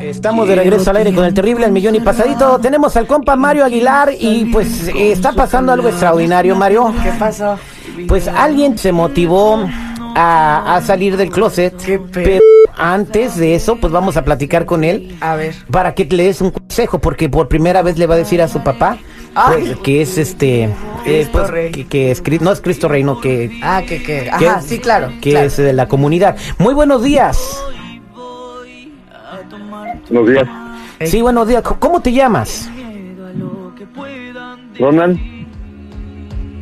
Estamos de regreso al aire con el terrible El Millón y Pasadito. Tenemos al compa Mario Aguilar y pues eh, está pasando algo extraordinario, Mario. ¿Qué pasó? Pues alguien se motivó a, a salir del closet. Qué pe- pero antes de eso, pues vamos a platicar con él A ver. para que le des un consejo, porque por primera vez le va a decir a su papá pues, que es este, eh, pues, Rey. que, que es no es Cristo Rey, no que, Ah, que, que. que- Ajá, sí, claro. que claro. es de la comunidad. Muy buenos días. Buenos días. Sí, buenos días. ¿Cómo te llamas? Ronald.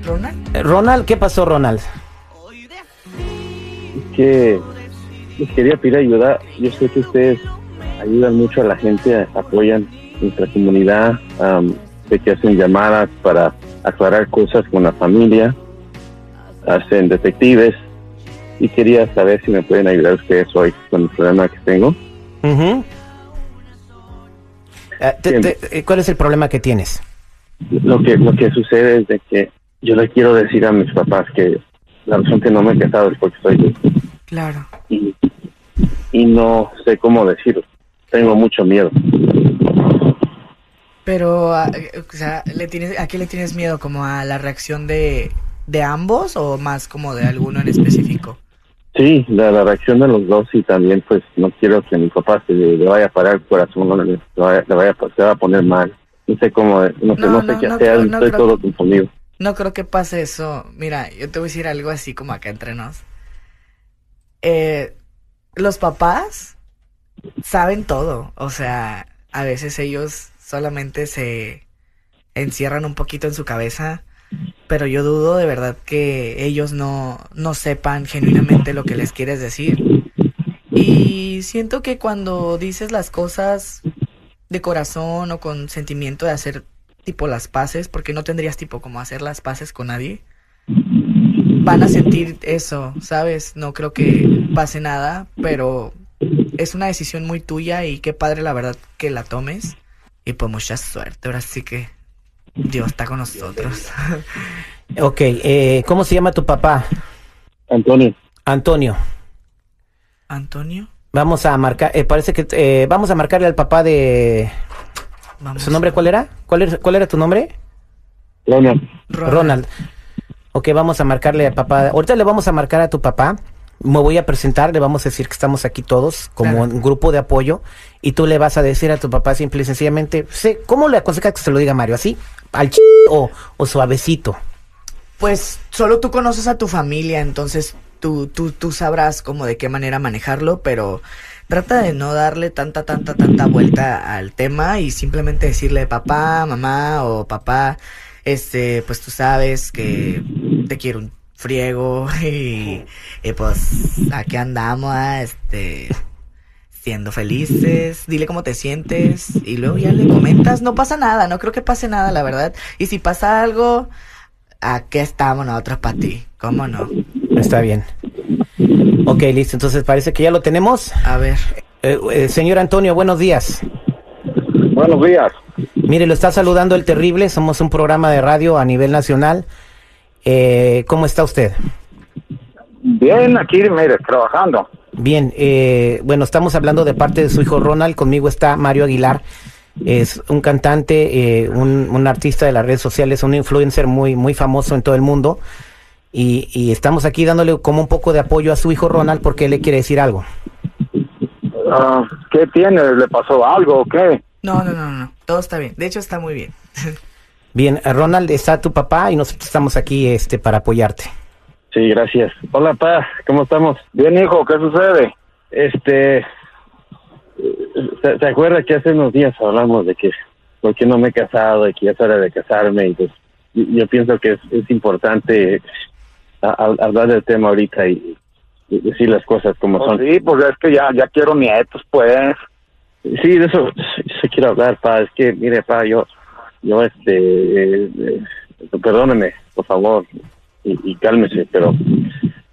¿Ronald? Eh, Ronald, ¿qué pasó, Ronald? Es que les quería pedir ayuda. Yo sé que ustedes ayudan mucho a la gente, apoyan nuestra comunidad, am, que hacen llamadas para aclarar cosas con la familia, hacen detectives y quería saber si me pueden ayudar ustedes hoy con el problema que tengo. Eh, te- Bien. te- eh, ¿Cuál es el problema que tienes? Lo que lo que sucede es de que yo le quiero decir a mis papás que la razón que no me he casado es porque soy gay. Claro. y, y no sé cómo decirlo. Tengo mucho miedo. Pero, ah, eh, o sea, ¿le tienes, ¿a qué le tienes miedo? ¿Como a la reacción de, de ambos o más como de alguno en específico? Sí, la, la reacción de los dos y también pues no quiero que mi papá se le, le vaya a parar el corazón, no, le, vaya, le vaya se va a poner mal. No sé cómo, no sé, No, no, sé qué hacer, estoy todo confundido. No creo que pase eso. Mira, yo te voy a decir algo así como acá entre nos. Eh, los papás saben todo. O sea, a veces ellos solamente se encierran un poquito en su cabeza. Pero yo dudo de verdad que ellos no, no sepan genuinamente lo que les quieres decir. Y siento que cuando dices las cosas de corazón o con sentimiento de hacer tipo las paces, porque no tendrías tipo como hacer las paces con nadie, van a sentir eso, ¿sabes? No creo que pase nada, pero es una decisión muy tuya y qué padre la verdad que la tomes. Y pues mucha suerte, ahora sí que Dios está con nosotros. Ok, eh, ¿cómo se llama tu papá? Antonio, Antonio. Antonio, Vamos a marcar, eh, parece que eh, vamos a marcarle al papá de... vamos. ¿Su nombre cuál era? ¿Cuál era, cuál era tu nombre? Ronald, Ronald. Ok, vamos a marcarle al papá. Ahorita le vamos a marcar a tu papá. Me voy a presentar, le vamos a decir que estamos aquí todos como Claro. un grupo de apoyo y tú le vas a decir a tu papá simple y sencillamente, sé, ¿cómo le aconsejas que se lo diga Mario? ¿Así? ¿Al ch o, o suavecito? Pues solo tú conoces a tu familia, entonces tú, tú, tú sabrás cómo de qué manera manejarlo, pero trata de no darle tanta, tanta, tanta vuelta al tema y simplemente decirle papá, mamá o papá, este, pues tú sabes que te quiero un friego y, y pues aquí andamos, ah, este, siendo felices, dile cómo te sientes y luego ya le comentas, no pasa nada, no creo que pase nada, la verdad, y si pasa algo, aquí estamos nosotros para ti, ¿cómo no? Está bien. Ok, listo. Entonces parece que ya lo tenemos. A ver, Eh, eh, señor Antonio, buenos días. buenos días. Mire, lo está saludando el terrible. Somos un programa de radio a nivel nacional. Eh, ¿Cómo está usted? Bien, aquí, mire, trabajando. Bien, eh, bueno, estamos hablando de parte de su hijo Ronald. Conmigo está Mario Aguilar. Es un cantante, eh, un, un artista de las redes sociales, un influencer muy, muy famoso en todo el mundo. Y, y estamos aquí dándole como un poco de apoyo a su hijo Ronald porque él le quiere decir algo. Ah, ¿Qué tiene? ¿Le pasó algo o qué? no, no, no, no, todo está bien, de hecho está muy bien. Bien, eh, Ronald, está tu papá y nosotros estamos aquí este, para apoyarte. Sí, gracias. Hola, pa, ¿cómo estamos? Bien, hijo, ¿qué sucede? Este, ¿se, se acuerda que hace unos días hablamos de que por qué no me he casado, de que ya es hora de casarme? Y pues yo, yo pienso que es, es importante hablar del tema ahorita y, decir las cosas como Pues son. sí, pues es que ya, ya quiero nietos, pues. Sí, de eso se quiero hablar, pa. Es que, mire, pa, yo, yo, este, eh, perdóneme, por favor, y, y cálmese, pero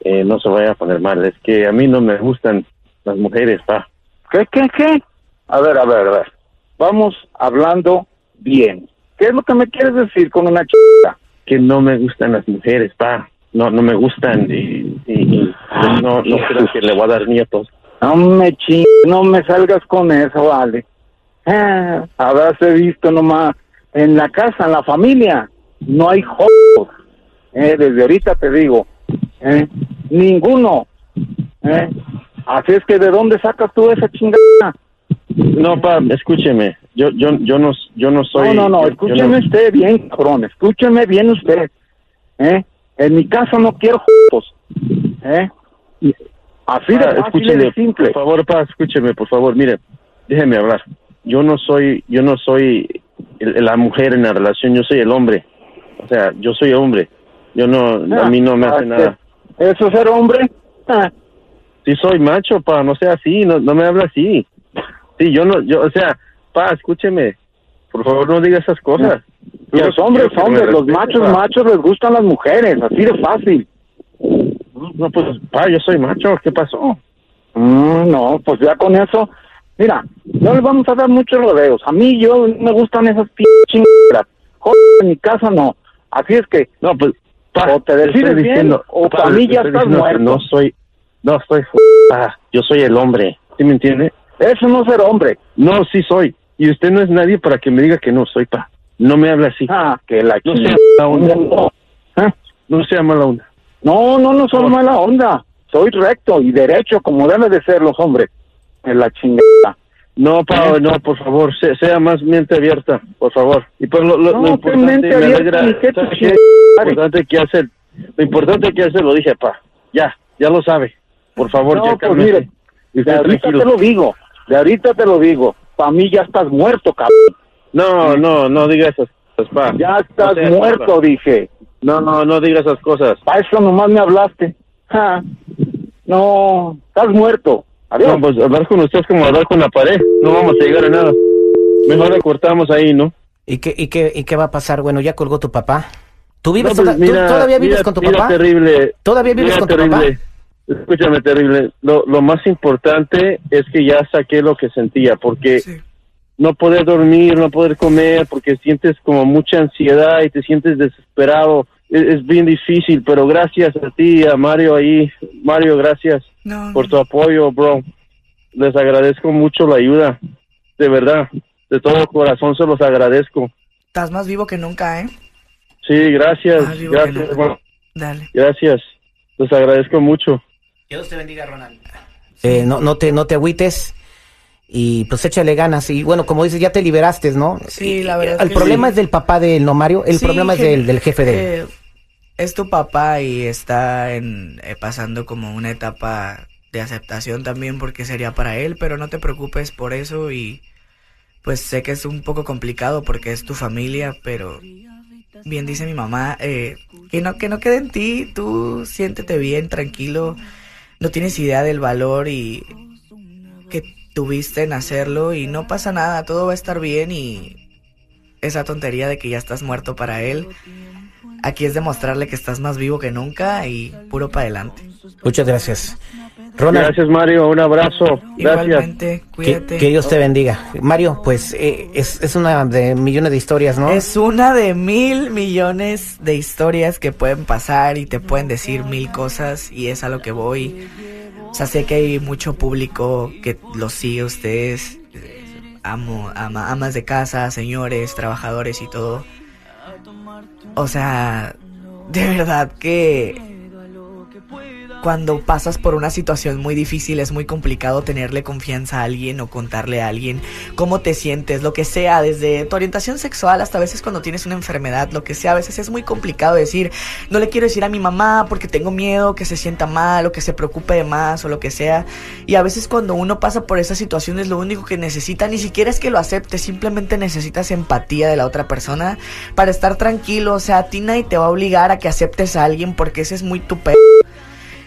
eh, no se vaya a poner mal. Es que a mí no me gustan las mujeres, pa. ¿Qué, qué, qué? A ver, a ver, a ver. Vamos hablando bien. ¿Qué es lo que me quieres decir con una chica? Que no me gustan las mujeres, pa. No, no me gustan y, y- y no, no creo que le voy a dar nietos. No me ching, no me salgas con eso, vale. Ah, habrás visto nomás. En la casa, en la familia, no hay jodos. Eh, desde ahorita te digo. Eh, ninguno. Eh, así es que, ¿de dónde sacas tú esa chingada? No, pa, escúcheme. Yo, yo, yo no, yo no soy. no, no, no, yo- yo escúcheme usted bien, cabrón, escúcheme bien usted. ¿eh? En mi casa no quiero jodos. ¿eh? Así de Pa, fácil y de simple. Por favor, pa, escúcheme, por favor. Mire, déjeme hablar. Yo no soy, yo no soy la mujer en la relación. Yo soy el hombre. O sea, yo soy hombre. Yo no, a mí no me Ah, hace este, nada. ¿Eso ser hombre? Ah, Sí soy macho, pa, no sea así, no, no me habla así. Sí, yo no, yo, o sea, pa, escúcheme. Por favor, no diga esas cosas. los hombres, hombres, los machos, pa. machos les gustan las mujeres, así de fácil. No, pues, pa, yo soy macho, ¿qué pasó? Mm, no, pues ya con eso, mira, no le vamos a dar muchos rodeos. A mí yo me gustan esas p chingaderas. Joder, en mi casa no. Así es que, No, pues, pa, O te decides estoy bien, o pa, pa' mí ya estás diciendo muerto. No soy, no estoy, f- pa, yo soy el hombre, ¿sí me entiende? eso no es ser hombre. No, sí soy. Y usted no es nadie para que me diga que no soy, pa. No me habla así. Ah, que la No sea mala onda. No, ¿eh? No sea mala onda. no, no, no soy mala onda. Soy recto y derecho como deben de ser los hombres. En la chingada. No, pa, ¿Eh? no, por favor, se- sea más mente abierta, por favor. Y pues lo, lo, No, lo importante, mente me alegra, qué ¿sabe tu qué? chingada. Lo importante que hace, lo importante que hace lo dije, pa. Ya, ya lo sabe. Por favor, No, ya pues mire, De ahorita tranquilo. te lo digo. De ahorita te lo digo. Para mí ya estás muerto, cabrón. No, no, no diga esas cosas, pa. Ya estás sea muerto, dije. No, no, no diga esas cosas. Para eso nomás me hablaste. Ja. No, estás muerto. Adiós. No, pues hablar con usted es como hablar con la pared. No vamos a llegar a nada. Mejor le cortamos ahí, ¿no? ¿Y qué, y, qué, ¿Y qué va a pasar? Bueno, ya colgó tu papá. ¿Tú vives No, pues, toda- tú mira, todavía vives mira, con tu mira, papá? terrible. ¿Todavía vives Mira, con tu terrible. Escúchame, terrible. Lo, lo más importante es que ya saqué lo que sentía, porque Sí. no poder dormir, no poder comer, porque sientes como mucha ansiedad y te sientes desesperado. Es, es bien difícil, pero gracias a ti, a Mario ahí. Mario, gracias No, por tu apoyo, bro. Les agradezco mucho la ayuda. De verdad, de todo corazón se los agradezco. estás más vivo que nunca, ¿eh? Sí, gracias, que gracias, no. hermano. Dale. Gracias. Les agradezco mucho. Dios te bendiga, Ronald. Eh, no, no, te, no te agüites y pues échale ganas. Y bueno, como dices, ya te liberaste, ¿no? Sí, la verdad es El que problema sí. es del papá de él, ¿no, Mario? El Sí, problema es del, del jefe de él. Es tu papá y está en, eh, pasando como una etapa de aceptación también porque sería para él, pero no te preocupes por eso y pues sé que es un poco complicado porque es tu familia, pero bien dice mi mamá, eh, que no que no quede en ti, tú siéntete bien, tranquilo, no tienes idea del valor y que tuviste en hacerlo y no pasa nada, todo va a estar bien y esa tontería de que ya estás muerto para él. Aquí es demostrarle que estás más vivo que nunca y puro para adelante. Muchas gracias. Ronald, Gracias, Mario. Un abrazo. Gracias. Igualmente, que, cuídate. que Dios te bendiga. Mario, pues eh, es, es una de millones de historias, ¿no? Es una de mil millones de historias que pueden pasar y te pueden decir mil cosas y es a lo que voy. O sea, sé que hay mucho público que los sigue a ustedes, eh, amo, ama- amas de casa, señores, trabajadores y todo. O sea, de verdad que cuando pasas por una situación muy difícil es muy complicado tenerle confianza a alguien o contarle a alguien cómo te sientes, lo que sea, desde tu orientación sexual hasta a veces cuando tienes una enfermedad, lo que sea, a veces es muy complicado decir, no le quiero decir a mi mamá porque tengo miedo que se sienta mal o que se preocupe de más o lo que sea. Y a veces cuando uno pasa por esas situaciones lo único que necesita ni siquiera es que lo acepte, simplemente necesitas empatía de la otra persona para estar tranquilo, o sea, a ti nadie te va a obligar a que aceptes a alguien porque ese es muy tu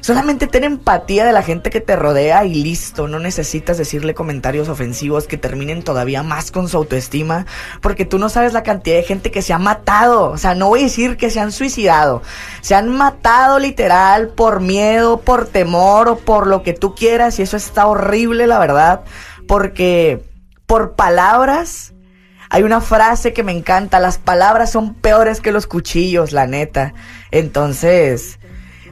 Solamente ten empatía de la gente que te rodea y listo. No necesitas decirle comentarios ofensivos que terminen todavía más con su autoestima. Porque tú no sabes la cantidad de gente que se ha matado. O sea, no voy a decir que se han suicidado. Se han matado literal por miedo, por temor o por lo que tú quieras. Y eso está horrible, la verdad. Porque por palabras hay una frase que me encanta, las palabras son peores que los cuchillos, la neta. Entonces,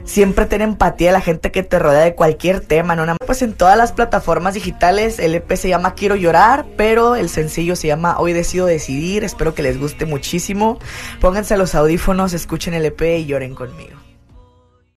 Siempre ten empatía a la gente que te rodea de cualquier tema, ¿no? Pues en todas las plataformas digitales el EP se llama Quiero llorar, pero el sencillo se llama Hoy decido decidir. Espero que les guste muchísimo. Pónganse los audífonos, escuchen el EP y lloren conmigo.